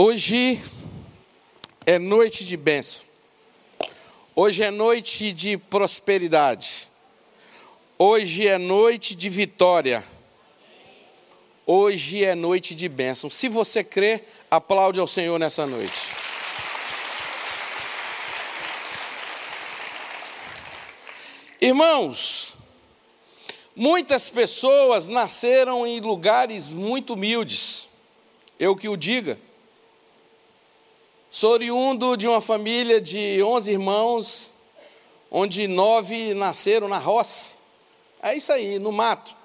Hoje é noite de bênção. Hoje é noite de prosperidade. Hoje é noite de vitória. Hoje é noite de bênção. Se você crê, aplaude ao Senhor nessa noite. Irmãos, muitas pessoas nasceram em lugares muito humildes. Eu que o diga. Sou oriundo de uma família de 11 irmãos, onde nove nasceram na roça. É isso aí, no mato,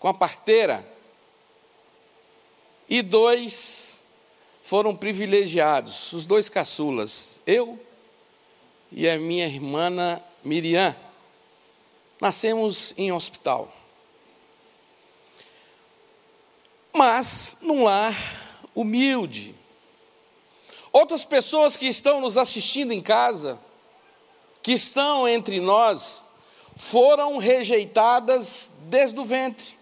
com a parteira. E dois foram privilegiados, os dois caçulas, eu e a minha irmã Miriam. Nascemos em hospital. Mas num lar humilde, Outras pessoas que estão nos assistindo em casa, que estão entre nós, foram rejeitadas desde o ventre.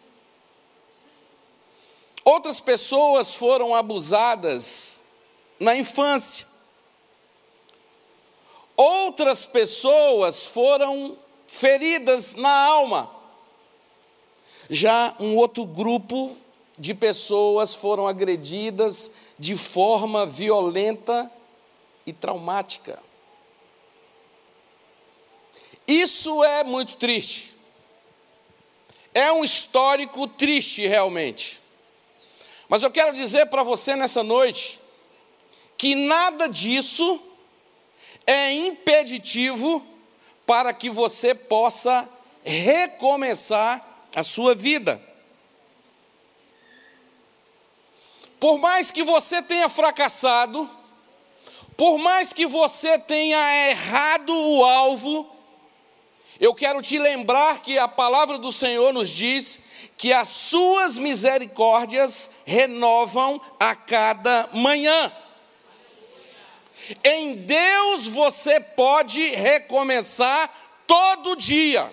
Outras pessoas foram abusadas na infância. Outras pessoas foram feridas na alma. Já um outro grupo de pessoas foram agredidas de forma violenta e traumática. Isso é muito triste. É um histórico triste, realmente. Mas eu quero dizer para você nessa noite que nada disso é impeditivo para que você possa recomeçar a sua vida. Por mais que você tenha fracassado, por mais que você tenha errado o alvo, eu quero te lembrar que a palavra do Senhor nos diz que as suas misericórdias renovam a cada manhã. Em Deus você pode recomeçar todo dia.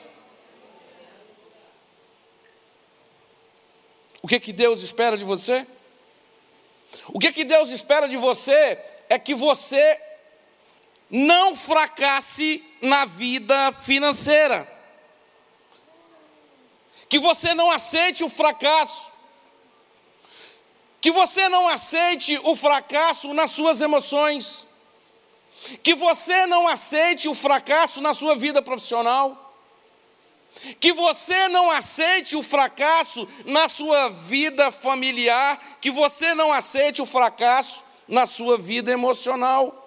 O que, que Deus espera de você? O que, que Deus espera de você é que você não fracasse na vida financeira. Que você não aceite o fracasso. Que você não aceite o fracasso nas suas emoções. Que você não aceite o fracasso na sua vida profissional que você não aceite o fracasso na sua vida familiar, que você não aceite o fracasso na sua vida emocional.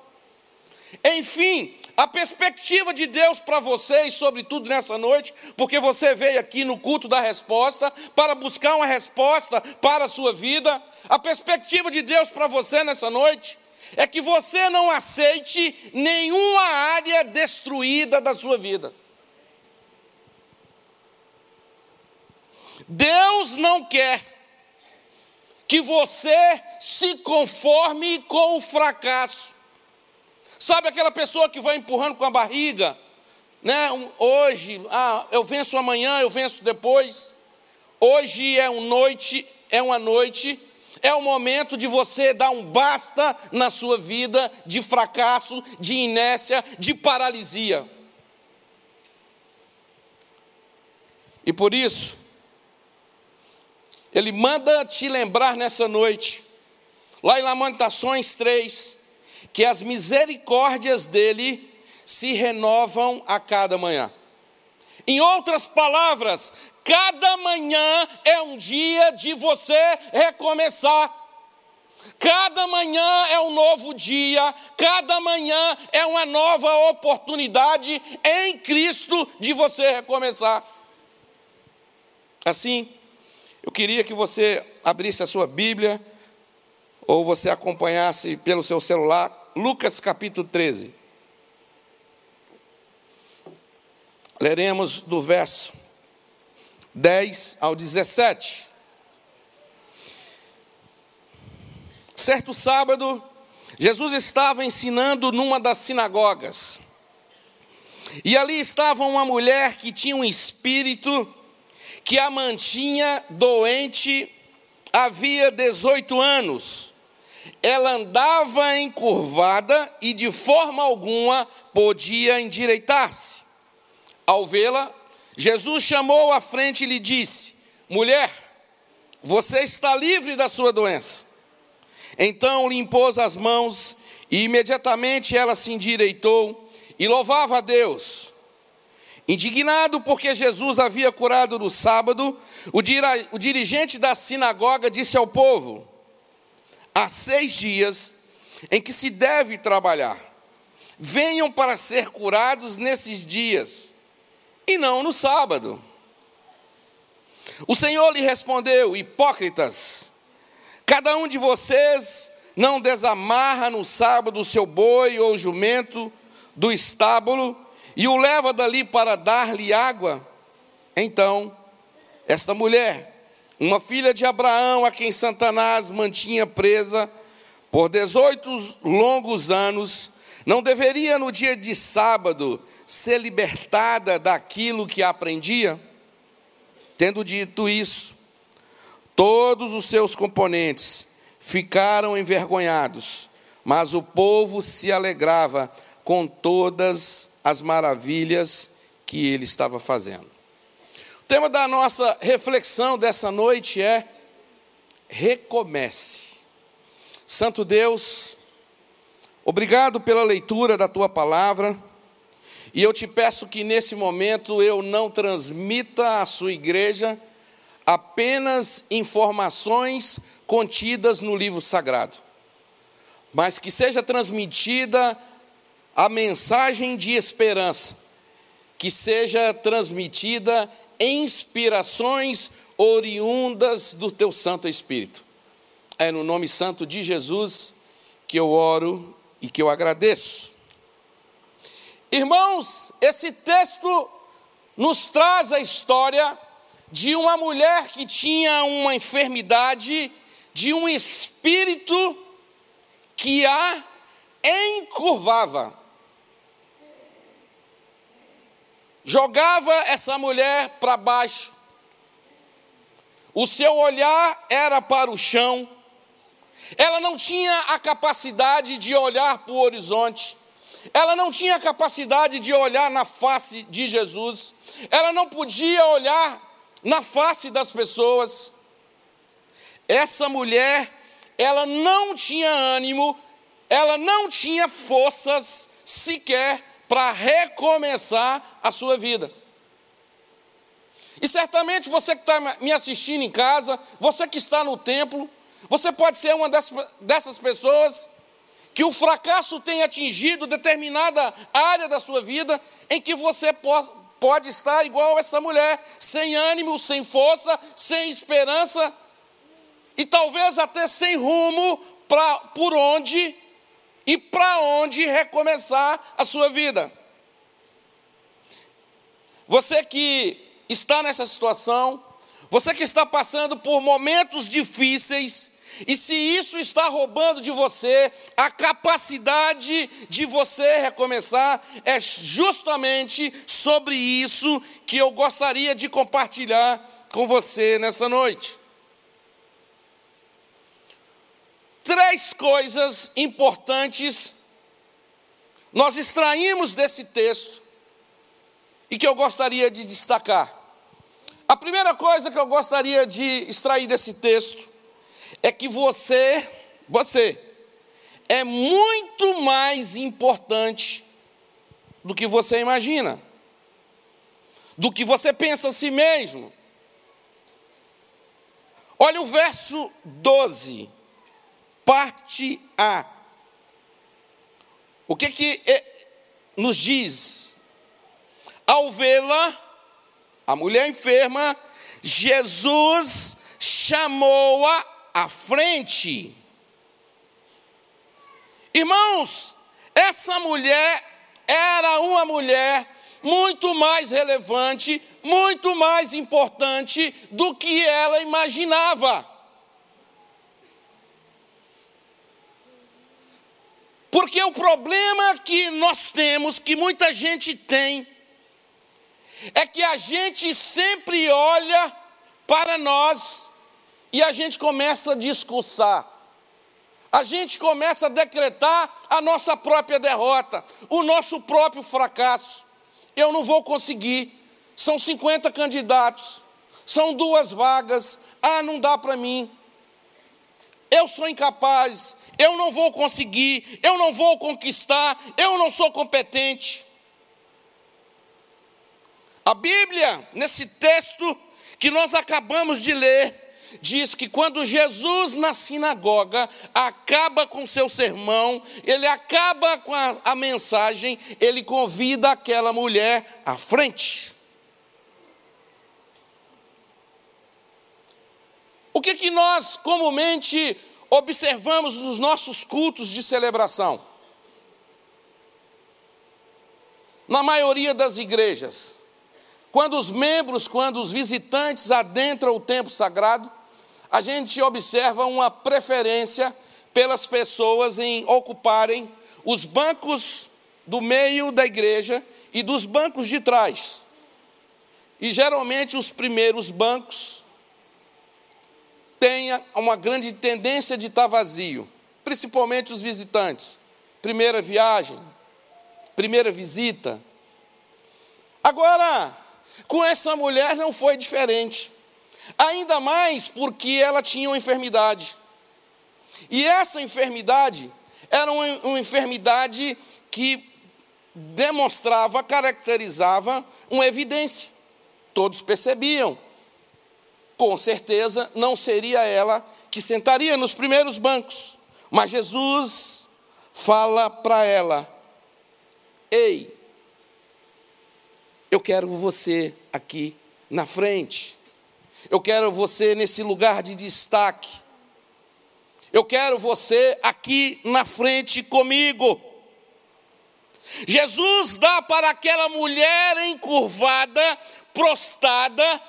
Enfim, a perspectiva de Deus para vocês, sobretudo nessa noite, porque você veio aqui no culto da resposta para buscar uma resposta para a sua vida, a perspectiva de Deus para você nessa noite é que você não aceite nenhuma área destruída da sua vida. Deus não quer que você se conforme com o fracasso. Sabe aquela pessoa que vai empurrando com a barriga, né? Hoje, ah, eu venço amanhã, eu venço depois. Hoje é uma noite, é uma noite, é o momento de você dar um basta na sua vida de fracasso, de inércia, de paralisia. E por isso, ele manda te lembrar nessa noite, lá em Lamentações 3, que as misericórdias dele se renovam a cada manhã. Em outras palavras, cada manhã é um dia de você recomeçar. Cada manhã é um novo dia, cada manhã é uma nova oportunidade em Cristo de você recomeçar. Assim, eu queria que você abrisse a sua Bíblia, ou você acompanhasse pelo seu celular, Lucas capítulo 13. Leremos do verso 10 ao 17. Certo sábado, Jesus estava ensinando numa das sinagogas. E ali estava uma mulher que tinha um espírito que a mantinha doente havia 18 anos. ela andava encurvada e de forma alguma podia endireitar-se. Ao vê-la, Jesus chamou à frente e lhe disse: Mulher, você está livre da sua doença. Então lhe impôs as mãos e imediatamente ela se endireitou e louvava a Deus. Indignado porque Jesus havia curado no sábado, o dirigente da sinagoga disse ao povo: Há seis dias em que se deve trabalhar. Venham para ser curados nesses dias, e não no sábado. O Senhor lhe respondeu: Hipócritas, cada um de vocês não desamarra no sábado o seu boi ou jumento do estábulo e o leva dali para dar-lhe água? Então, esta mulher, uma filha de Abraão, a quem Satanás mantinha presa por 18 longos anos, não deveria no dia de sábado ser libertada daquilo que aprendia? Tendo dito isso, todos os seus componentes ficaram envergonhados, mas o povo se alegrava com todas as maravilhas que ele estava fazendo. O tema da nossa reflexão dessa noite é recomece. Santo Deus, obrigado pela leitura da tua palavra. E eu te peço que nesse momento eu não transmita à sua igreja apenas informações contidas no livro sagrado, mas que seja transmitida a mensagem de esperança, que seja transmitida inspirações oriundas do teu Santo Espírito. É no nome santo de Jesus que eu oro e que eu agradeço. Irmãos, esse texto nos traz a história de uma mulher que tinha uma enfermidade de um espírito que a encurvava. Jogava essa mulher para baixo. O seu olhar era para o chão. Ela não tinha a capacidade de olhar para o horizonte. Ela não tinha a capacidade de olhar na face de Jesus. Ela não podia olhar na face das pessoas. Essa mulher, ela não tinha ânimo, ela não tinha forças sequer para recomeçar a sua vida. E certamente você que está me assistindo em casa, você que está no templo, você pode ser uma dessas pessoas que o fracasso tem atingido determinada área da sua vida em que você pode estar igual essa mulher, sem ânimo, sem força, sem esperança, e talvez até sem rumo para por onde e para onde recomeçar a sua vida. Você que está nessa situação, você que está passando por momentos difíceis, e se isso está roubando de você a capacidade de você recomeçar, é justamente sobre isso que eu gostaria de compartilhar com você nessa noite. Três coisas importantes nós extraímos desse texto e que eu gostaria de destacar. A primeira coisa que eu gostaria de extrair desse texto é que você, você, é muito mais importante do que você imagina, do que você pensa a si mesmo. Olha o verso 12 parte A. O que que nos diz? Ao vê-la, a mulher enferma, Jesus chamou-a à frente. Irmãos, essa mulher era uma mulher muito mais relevante, muito mais importante do que ela imaginava. Porque o problema que nós temos, que muita gente tem, é que a gente sempre olha para nós e a gente começa a discursar. a gente começa a decretar a nossa própria derrota, o nosso próprio fracasso. Eu não vou conseguir, são 50 candidatos, são duas vagas, ah, não dá para mim. Eu sou incapaz, eu não vou conseguir, eu não vou conquistar, eu não sou competente. A Bíblia, nesse texto que nós acabamos de ler, diz que quando Jesus na sinagoga acaba com seu sermão, ele acaba com a, a mensagem, ele convida aquela mulher à frente. O que, que nós comumente observamos nos nossos cultos de celebração? Na maioria das igrejas, quando os membros, quando os visitantes adentram o templo sagrado, a gente observa uma preferência pelas pessoas em ocuparem os bancos do meio da igreja e dos bancos de trás. E geralmente os primeiros bancos têm uma grande tendência de estar vazio, principalmente os visitantes. Primeira viagem, primeira visita. Agora, com essa mulher não foi diferente. Ainda mais porque ela tinha uma enfermidade. E essa enfermidade era uma, uma enfermidade que demonstrava, caracterizava uma evidência. Todos percebiam. Com certeza não seria ela que sentaria nos primeiros bancos. Mas Jesus fala para ela: Ei, eu quero você aqui na frente. Eu quero você nesse lugar de destaque. Eu quero você aqui na frente comigo. Jesus dá para aquela mulher encurvada, prostrada,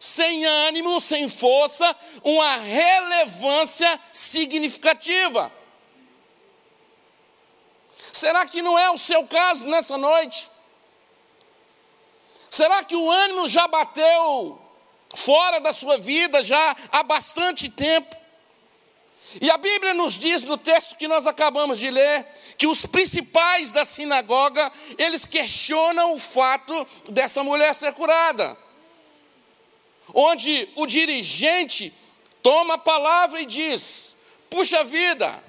sem ânimo, sem força, uma relevância significativa. Será que não é o seu caso nessa noite? Será que o ânimo já bateu fora da sua vida já há bastante tempo. E a Bíblia nos diz no texto que nós acabamos de ler, que os principais da sinagoga, eles questionam o fato dessa mulher ser curada. Onde o dirigente toma a palavra e diz: Puxa vida,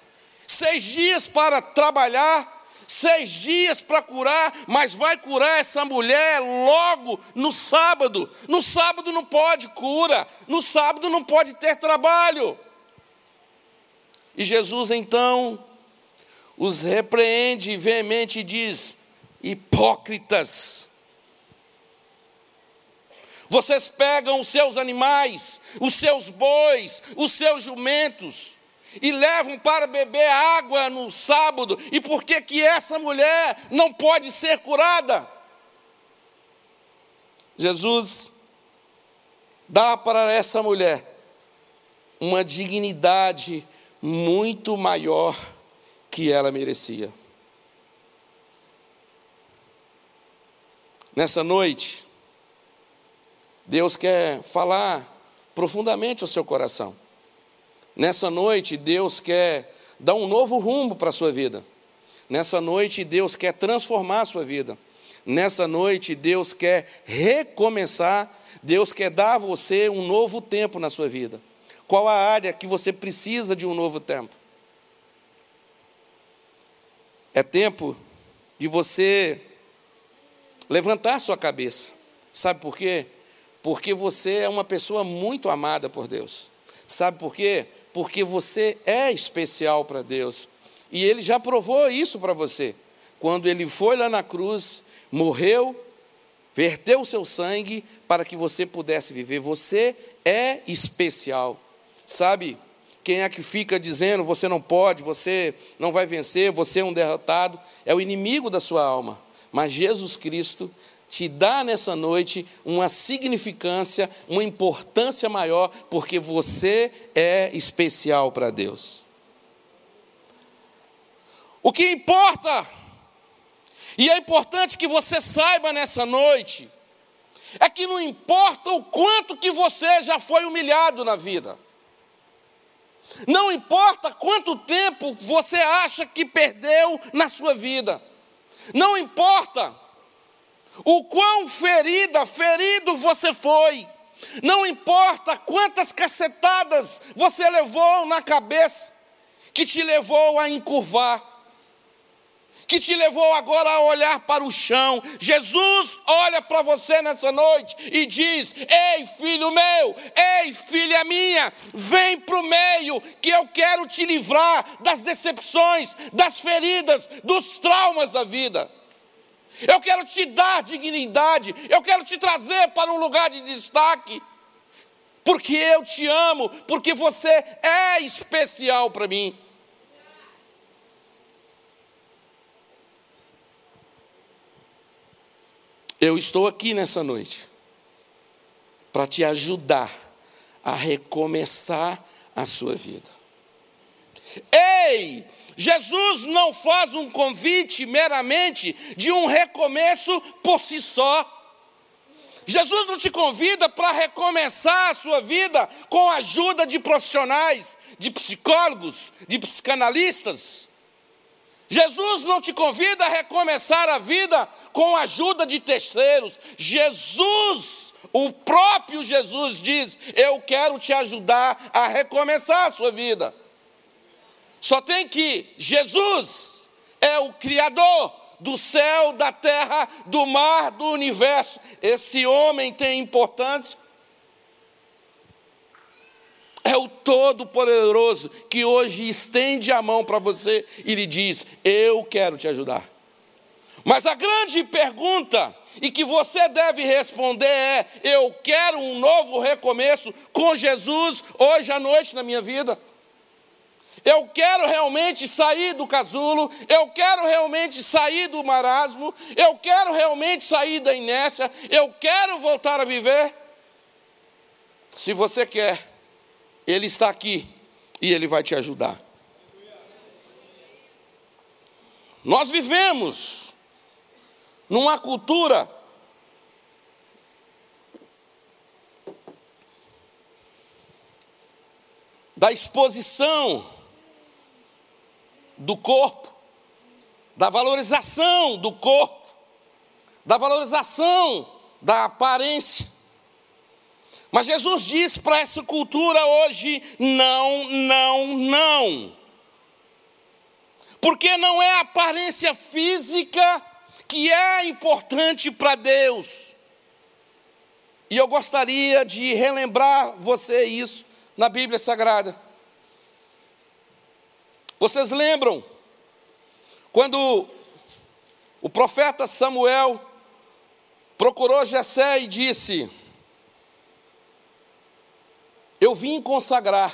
seis dias para trabalhar, seis dias para curar, mas vai curar essa mulher logo no sábado. No sábado não pode cura, no sábado não pode ter trabalho. E Jesus então os repreende veemente e diz: hipócritas. Vocês pegam os seus animais, os seus bois, os seus jumentos, e levam para beber água no sábado, e por que que essa mulher não pode ser curada? Jesus dá para essa mulher uma dignidade muito maior que ela merecia. Nessa noite, Deus quer falar profundamente ao seu coração. Nessa noite, Deus quer dar um novo rumo para a sua vida. Nessa noite, Deus quer transformar a sua vida. Nessa noite, Deus quer recomeçar. Deus quer dar a você um novo tempo na sua vida. Qual a área que você precisa de um novo tempo? É tempo de você levantar sua cabeça. Sabe por quê? Porque você é uma pessoa muito amada por Deus. Sabe por quê? porque você é especial para Deus. E ele já provou isso para você. Quando ele foi lá na cruz, morreu, verteu o seu sangue para que você pudesse viver. Você é especial. Sabe? Quem é que fica dizendo você não pode, você não vai vencer, você é um derrotado? É o inimigo da sua alma. Mas Jesus Cristo te dá nessa noite uma significância, uma importância maior, porque você é especial para Deus. O que importa, e é importante que você saiba nessa noite, é que não importa o quanto que você já foi humilhado na vida. Não importa quanto tempo você acha que perdeu na sua vida. Não importa o quão ferida, ferido você foi. Não importa quantas cacetadas você levou na cabeça que te levou a encurvar que te levou agora a olhar para o chão. Jesus olha para você nessa noite e diz: Ei, filho meu, ei, filha minha, vem para o meio, que eu quero te livrar das decepções, das feridas, dos traumas da vida. Eu quero te dar dignidade, eu quero te trazer para um lugar de destaque, porque eu te amo, porque você é especial para mim. Eu estou aqui nessa noite para te ajudar a recomeçar a sua vida. Ei, Jesus não faz um convite meramente de um recomeço por si só. Jesus não te convida para recomeçar a sua vida com a ajuda de profissionais, de psicólogos, de psicanalistas. Jesus não te convida a recomeçar a vida com a ajuda de terceiros. Jesus, o próprio Jesus diz: Eu quero te ajudar a recomeçar a sua vida. Só tem que Jesus é o Criador do céu, da terra, do mar, do universo. Esse homem tem importância. É o Todo-Poderoso que hoje estende a mão para você e lhe diz: Eu quero te ajudar. Mas a grande pergunta, e que você deve responder é: eu quero um novo recomeço com Jesus hoje à noite na minha vida. Eu quero realmente sair do casulo, eu quero realmente sair do marasmo, eu quero realmente sair da inércia, eu quero voltar a viver. Se você quer, Ele está aqui e Ele vai te ajudar. Nós vivemos numa cultura da exposição do corpo, da valorização do corpo, da valorização da aparência. Mas Jesus diz para essa cultura hoje: não, não, não. Porque não é a aparência física que é importante para Deus. E eu gostaria de relembrar você isso na Bíblia Sagrada. Vocês lembram quando o profeta Samuel procurou Jessé e disse: Eu vim consagrar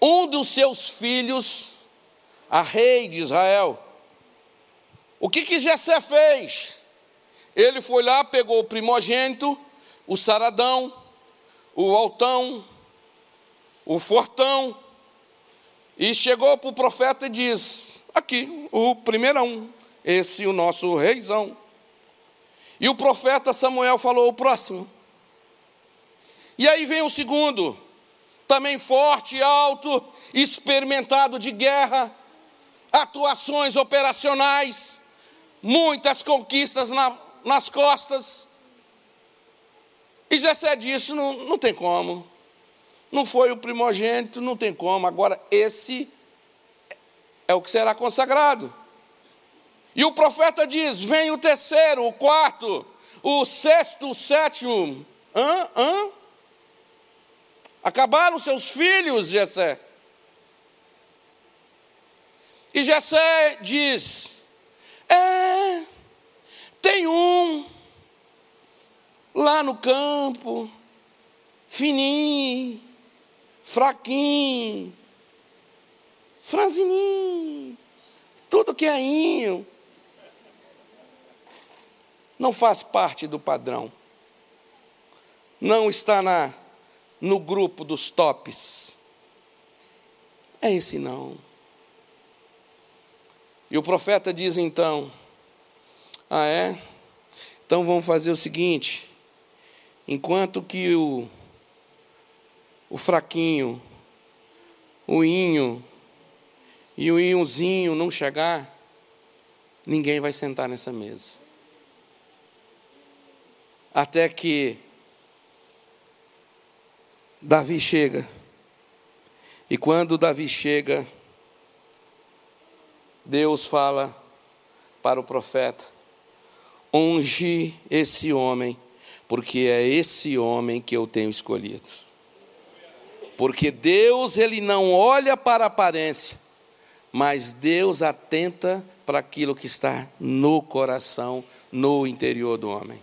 um dos seus filhos a rei de Israel. O que que Jessé fez? Ele foi lá, pegou o primogênito, o saradão, o altão, o fortão, e chegou para o profeta e disse: Aqui, o primeirão, esse o nosso reizão. E o profeta Samuel falou: O próximo. E aí vem o segundo, também forte, alto, experimentado de guerra, atuações operacionais muitas conquistas na, nas costas. E Jessé disse: não, não tem como. Não foi o primogênito, não tem como. Agora, esse é o que será consagrado. E o profeta diz: vem o terceiro, o quarto, o sexto, o sétimo. Hã? Hã? Acabaram seus filhos, Jessé. E Jessé diz: é, tem um lá no campo, fininho, fraquinho, franzininho, tudo que é inho, não faz parte do padrão, não está na, no grupo dos tops. É esse não. E o profeta diz então: Ah, é? Então vamos fazer o seguinte: enquanto que o, o fraquinho o inho e o inhozinho não chegar, ninguém vai sentar nessa mesa. Até que Davi chega. E quando Davi chega, Deus fala para o profeta: unge esse homem, porque é esse homem que eu tenho escolhido. Porque Deus, ele não olha para a aparência, mas Deus atenta para aquilo que está no coração, no interior do homem.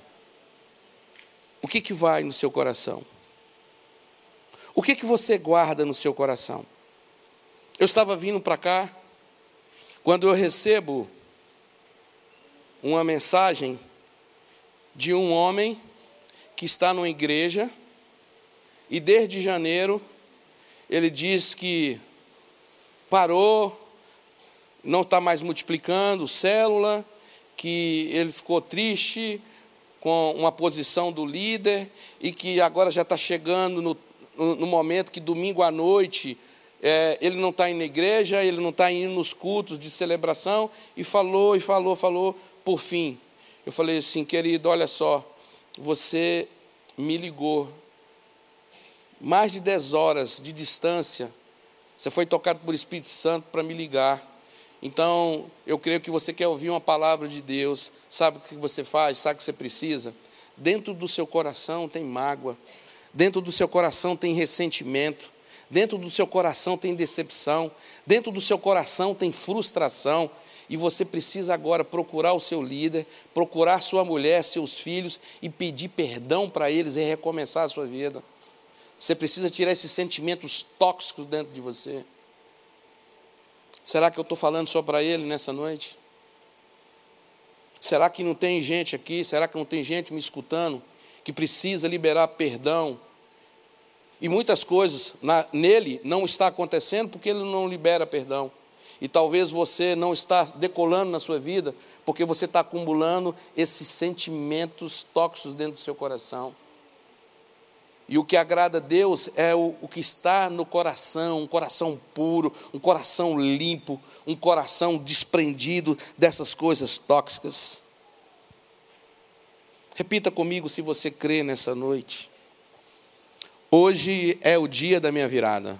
O que, que vai no seu coração? O que, que você guarda no seu coração? Eu estava vindo para cá, quando eu recebo uma mensagem de um homem que está numa igreja e desde janeiro ele diz que parou, não está mais multiplicando célula, que ele ficou triste com uma posição do líder e que agora já está chegando no, no, momento que domingo à noite é, ele não está indo na igreja, ele não está indo nos cultos de celebração e falou e falou, falou, por fim. Eu falei assim, querido, olha só, você me ligou mais de 10 horas de distância, você foi tocado por Espírito Santo para me ligar. Então, eu creio que você quer ouvir uma palavra de Deus, sabe o que você faz, sabe o que você precisa? Dentro do seu coração tem mágoa, dentro do seu coração tem ressentimento, dentro do seu coração tem decepção, dentro do seu coração tem frustração, e você precisa agora procurar o seu líder, procurar sua mulher, seus filhos e pedir perdão para eles e recomeçar a sua vida. Você precisa tirar esses sentimentos tóxicos dentro de você. Será que eu estou falando só para ele nessa noite? Será que não tem gente aqui? Será que não tem gente me escutando que precisa liberar perdão? E muitas coisas na, nele não está acontecendo porque ele não libera perdão. E talvez você não está decolando na sua vida porque você está acumulando esses sentimentos tóxicos dentro do seu coração. E o que agrada a Deus é o, o que está no coração, um coração puro, um coração limpo, um coração desprendido dessas coisas tóxicas. Repita comigo se você crê nessa noite. Hoje é o dia da minha virada.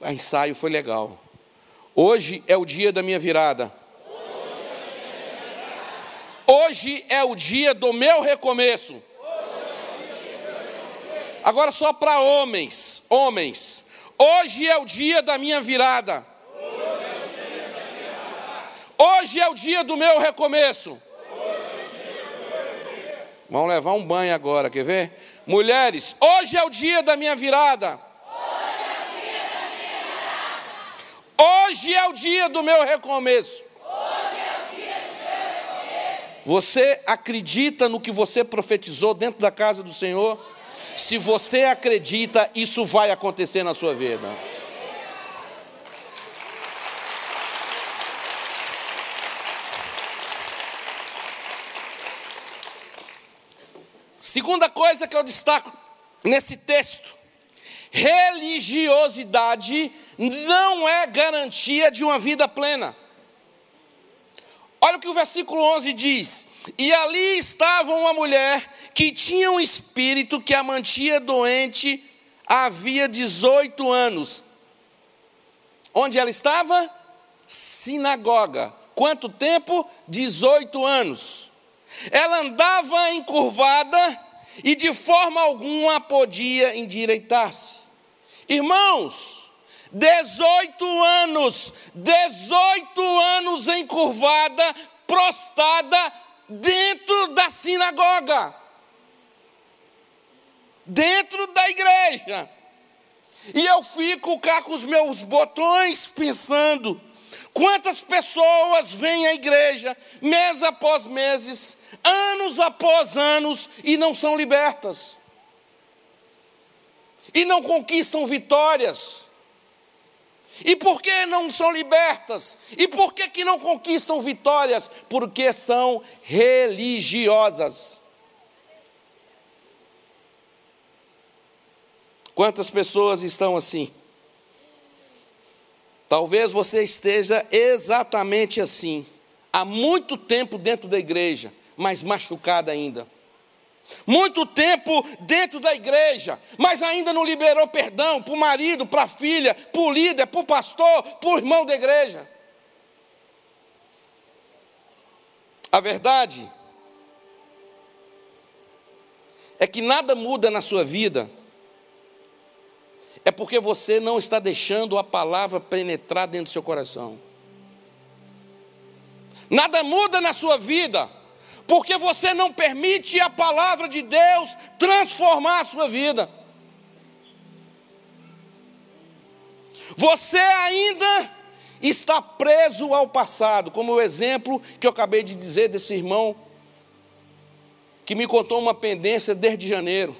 O ensaio foi legal. Hoje é o dia da minha virada. Hoje é o dia do meu recomeço. Agora só para homens, homens. Hoje é o dia da minha virada. Hoje é o dia do meu recomeço. Vamos levar um banho agora, quer ver? Mulheres, hoje é o dia da minha virada. Hoje é o dia do meu recomeço. Você acredita no que você profetizou dentro da casa do Senhor? Se você acredita, isso vai acontecer na sua vida. Segunda coisa que eu destaco nesse texto: religiosidade não é garantia de uma vida plena. Olha o que o versículo 11 diz: E ali estava uma mulher que tinha um espírito que a mantinha doente havia 18 anos. Onde ela estava? Sinagoga. Quanto tempo? 18 anos. Ela andava encurvada e de forma alguma podia endireitar-se. Irmãos, 18 anos, 18 anos encurvada, prostada dentro da sinagoga, dentro da igreja. E eu fico cá com os meus botões pensando, quantas pessoas vêm à igreja, mês após meses, anos após anos, e não são libertas, e não conquistam vitórias e por que não são libertas? E por que, que não conquistam vitórias? Porque são religiosas. Quantas pessoas estão assim? Talvez você esteja exatamente assim, há muito tempo dentro da igreja, mas machucada ainda. Muito tempo dentro da igreja, mas ainda não liberou perdão para o marido, para a filha, para o líder, para o pastor, para o irmão da igreja. A verdade é que nada muda na sua vida, é porque você não está deixando a palavra penetrar dentro do seu coração. Nada muda na sua vida, porque você não permite a palavra de Deus transformar a sua vida. Você ainda está preso ao passado, como o exemplo que eu acabei de dizer desse irmão que me contou uma pendência desde janeiro.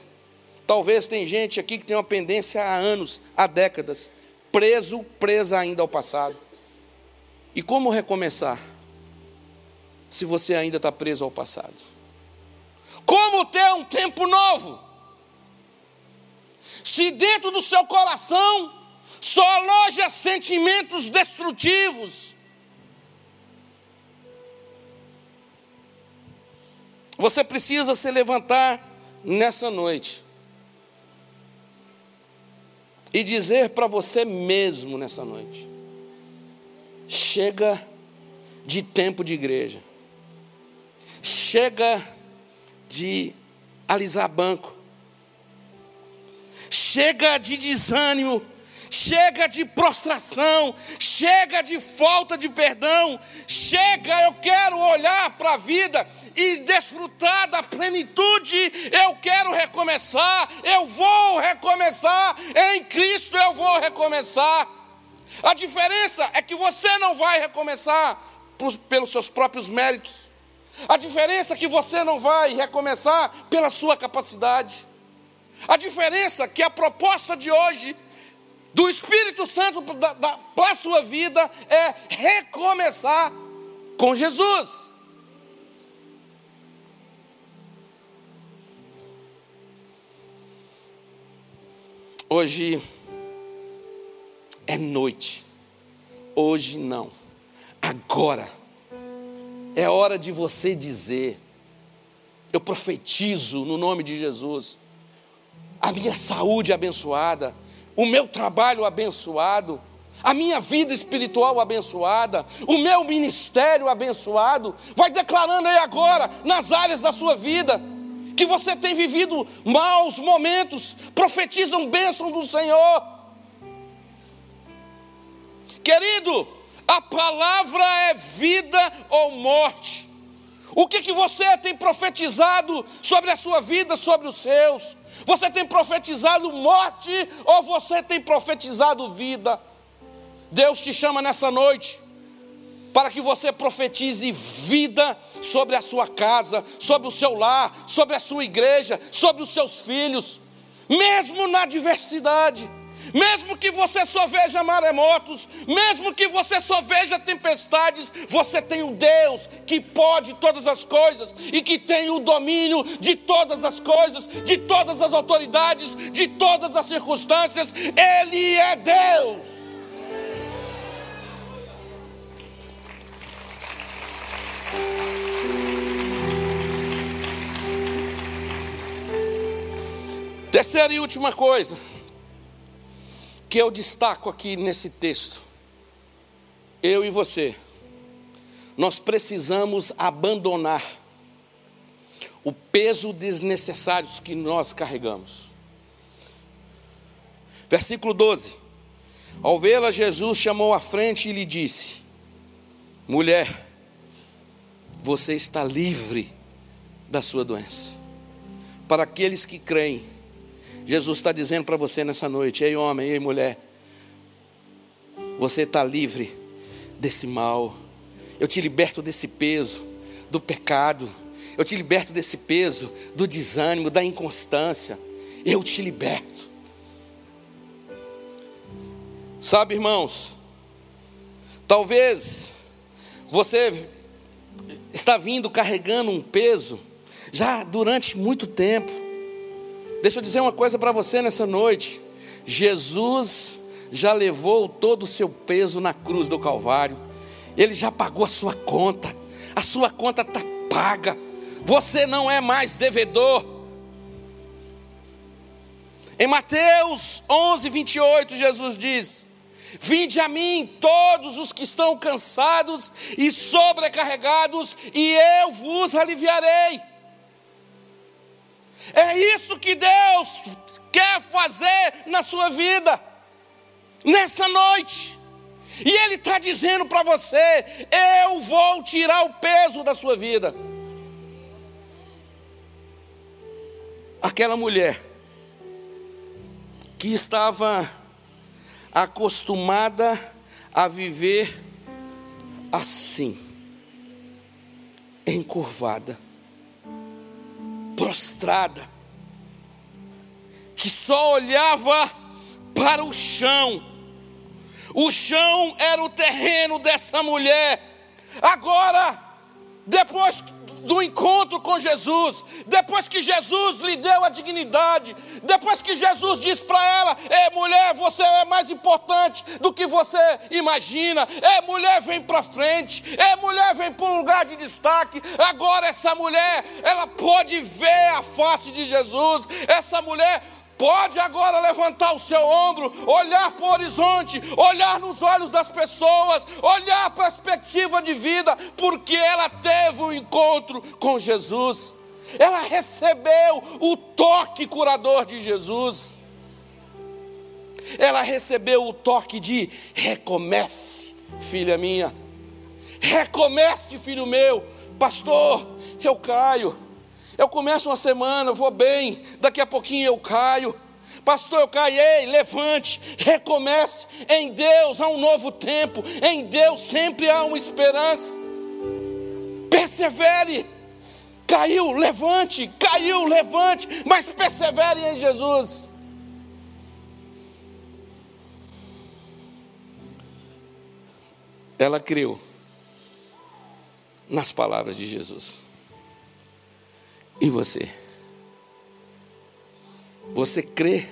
Talvez tem gente aqui que tem uma pendência há anos, há décadas, preso, presa ainda ao passado. E como recomeçar? Se você ainda está preso ao passado. Como ter um tempo novo? Se dentro do seu coração só aloja sentimentos destrutivos, Você precisa se levantar nessa noite e dizer para você mesmo nessa noite: chega de tempo de igreja, chega de alisar banco, chega de desânimo, chega de prostração, chega de falta de perdão, chega, eu quero olhar para a vida e desfrutar da plenitude. Eu quero recomeçar, eu vou recomeçar, em Cristo eu vou recomeçar. A diferença é que você não vai recomeçar pelos seus próprios méritos. A diferença é que você não vai recomeçar pela sua capacidade. A diferença é que a proposta de hoje do Espírito Santo para a sua vida é recomeçar com Jesus. Hoje é noite. Hoje não. Agora. É hora de você dizer: Eu profetizo no nome de Jesus. A minha saúde abençoada, o meu trabalho abençoado, a minha vida espiritual abençoada, o meu ministério abençoado. Vai declarando aí agora, nas áreas da sua vida que você tem vivido maus momentos, profetizam bênção do Senhor. Querido, a palavra é vida ou morte. O que, que você tem profetizado sobre a sua vida, sobre os seus? Você tem profetizado morte ou você tem profetizado vida? Deus te chama nessa noite para que você profetize vida sobre a sua casa, sobre o seu lar, sobre a sua igreja, sobre os seus filhos, mesmo na adversidade. Mesmo que você só veja maremotos, mesmo que você só veja tempestades, você tem um Deus que pode todas as coisas e que tem o domínio de todas as coisas, de todas as autoridades, de todas as circunstâncias. Ele é Deus. Terceira e última coisa que eu destaco aqui nesse texto, eu e você, nós precisamos abandonar o peso desnecessário que nós carregamos. Versículo 12: Ao vê-la, Jesus chamou à frente e lhe disse: Mulher, você está livre da sua doença. Para aqueles que creem, Jesus está dizendo para você nessa noite: ei, homem, ei, mulher, você está livre desse mal. Eu te liberto desse peso, do pecado. Eu te liberto desse peso, do desânimo, da inconstância. Eu te liberto. Sabe, irmãos, talvez você está vindo carregando um peso já durante muito tempo. Deixa eu dizer uma coisa para você nessa noite. Jesus já levou todo o seu peso na cruz do Calvário, ele já pagou a sua conta, a sua conta está paga, você não é mais devedor. Em Mateus 11, 28, Jesus diz: Vinde a mim todos os que estão cansados e sobrecarregados, e eu vos aliviarei. É isso que Deus quer fazer na sua vida, nessa noite. E Ele está dizendo para você: eu vou tirar o peso da sua vida. Aquela mulher que estava acostumada a viver assim, encurvada, prostrada, que só olhava para o chão. O chão era o terreno dessa mulher. Agora, depois do encontro com Jesus, depois que Jesus lhe deu a dignidade, depois que Jesus disse para ela: É mulher, você é mais importante do que você imagina. É mulher, vem para frente. É mulher, vem para um lugar de destaque. Agora, essa mulher, ela pode ver a face de Jesus. Essa mulher pode agora levantar o seu ombro, olhar para o horizonte, olhar nos olhos das pessoas, olhar a perspectiva de vida, porque ela teve um encontro com Jesus, ela recebeu o toque curador de Jesus, ela recebeu o toque de recomece, filha minha, recomece, filho meu, pastor, eu caio eu começo uma semana, vou bem, daqui a pouquinho eu caio. Pastor, eu caí, ei, levante, recomece. Em Deus há um novo tempo, em Deus sempre há uma esperança. Persevere. Caiu, levante, caiu, levante, mas persevere em Jesus. Ela creu nas palavras de Jesus. E você? Você crê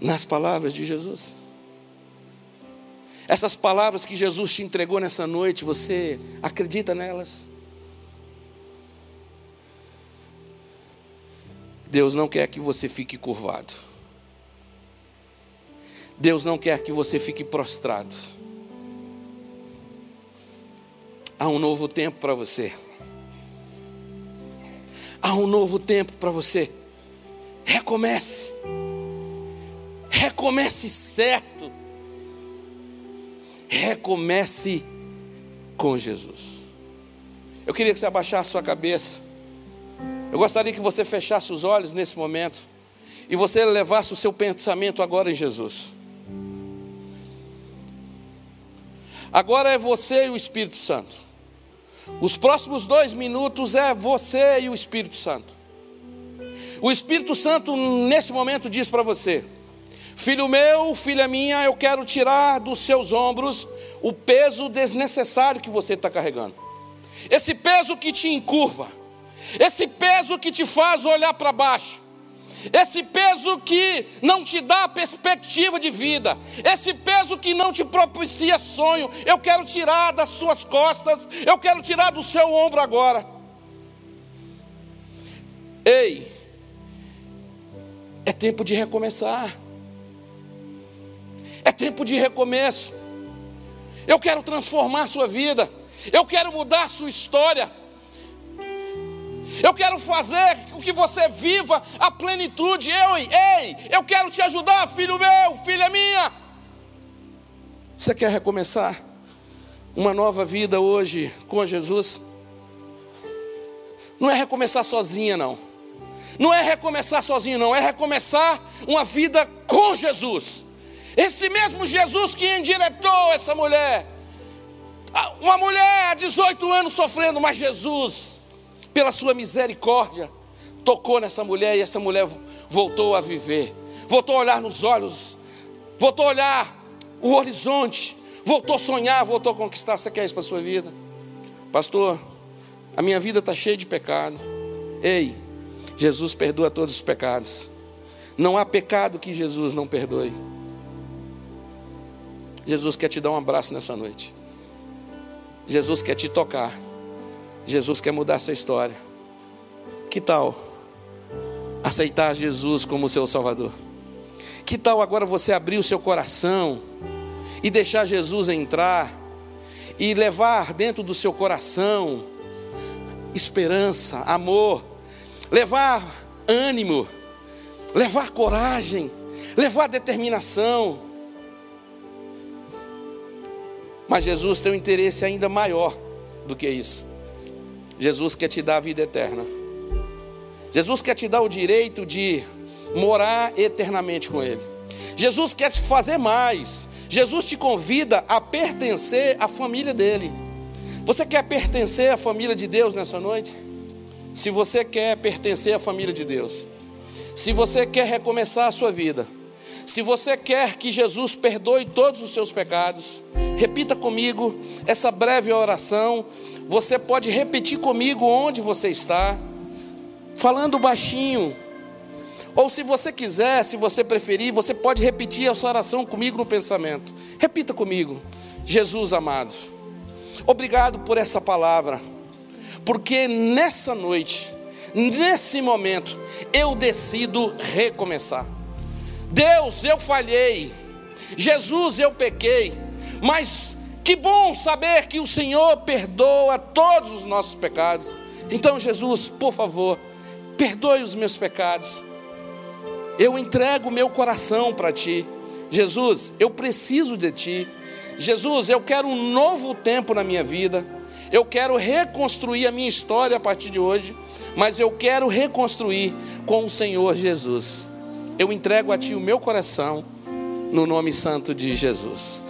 nas palavras de Jesus? Essas palavras que Jesus te entregou nessa noite, você acredita nelas? Deus não quer que você fique curvado. Deus não quer que você fique prostrado. Há um novo tempo para você. Há um novo tempo para você. Recomece. Recomece certo. Recomece com Jesus. Eu queria que você abaixasse sua cabeça. Eu gostaria que você fechasse os olhos nesse momento e você levasse o seu pensamento agora em Jesus. Agora é você e o Espírito Santo. Os próximos dois minutos é você e o Espírito Santo. O Espírito Santo, nesse momento, diz para você: Filho meu, filha minha, eu quero tirar dos seus ombros o peso desnecessário que você está carregando. Esse peso que te encurva, esse peso que te faz olhar para baixo, esse peso que não te dá perspectiva de vida, esse peso que não te propicia sonho, eu quero tirar das suas costas, eu quero tirar do seu ombro agora. Ei, é tempo de recomeçar, é tempo de recomeço. Eu quero transformar sua vida, eu quero mudar sua história. Eu quero fazer com que você viva a plenitude. Eu, ei, eu quero te ajudar, filho meu, filha minha. Você quer recomeçar uma nova vida hoje com Jesus? Não é recomeçar sozinha, não. Não é recomeçar sozinho, não. É recomeçar uma vida com Jesus. Esse mesmo Jesus que endiretou essa mulher. Uma mulher há 18 anos sofrendo, mas Jesus pela sua misericórdia, tocou nessa mulher e essa mulher voltou a viver, voltou a olhar nos olhos, voltou a olhar o horizonte, voltou a sonhar, voltou a conquistar. Você quer isso para a sua vida? Pastor, a minha vida está cheia de pecado. Ei, Jesus perdoa todos os pecados. Não há pecado que Jesus não perdoe. Jesus quer te dar um abraço nessa noite. Jesus quer te tocar. Jesus quer mudar essa história. Que tal aceitar Jesus como seu Salvador? Que tal agora você abrir o seu coração e deixar Jesus entrar e levar dentro do seu coração esperança, amor, levar ânimo, levar coragem, levar determinação. Mas Jesus tem um interesse ainda maior do que isso. Jesus quer te dar a vida eterna. Jesus quer te dar o direito de morar eternamente com Ele. Jesus quer te fazer mais. Jesus te convida a pertencer à família dele. Você quer pertencer à família de Deus nessa noite? Se você quer pertencer à família de Deus, se você quer recomeçar a sua vida, se você quer que Jesus perdoe todos os seus pecados, repita comigo essa breve oração. Você pode repetir comigo onde você está, falando baixinho. Ou se você quiser, se você preferir, você pode repetir essa oração comigo no pensamento. Repita comigo. Jesus amado, obrigado por essa palavra, porque nessa noite, nesse momento, eu decido recomeçar. Deus, eu falhei. Jesus, eu pequei. Mas que bom saber que o Senhor perdoa todos os nossos pecados. Então, Jesus, por favor, perdoe os meus pecados. Eu entrego meu coração para ti. Jesus, eu preciso de ti. Jesus, eu quero um novo tempo na minha vida. Eu quero reconstruir a minha história a partir de hoje, mas eu quero reconstruir com o Senhor Jesus. Eu entrego a Ti o meu coração, no nome santo de Jesus.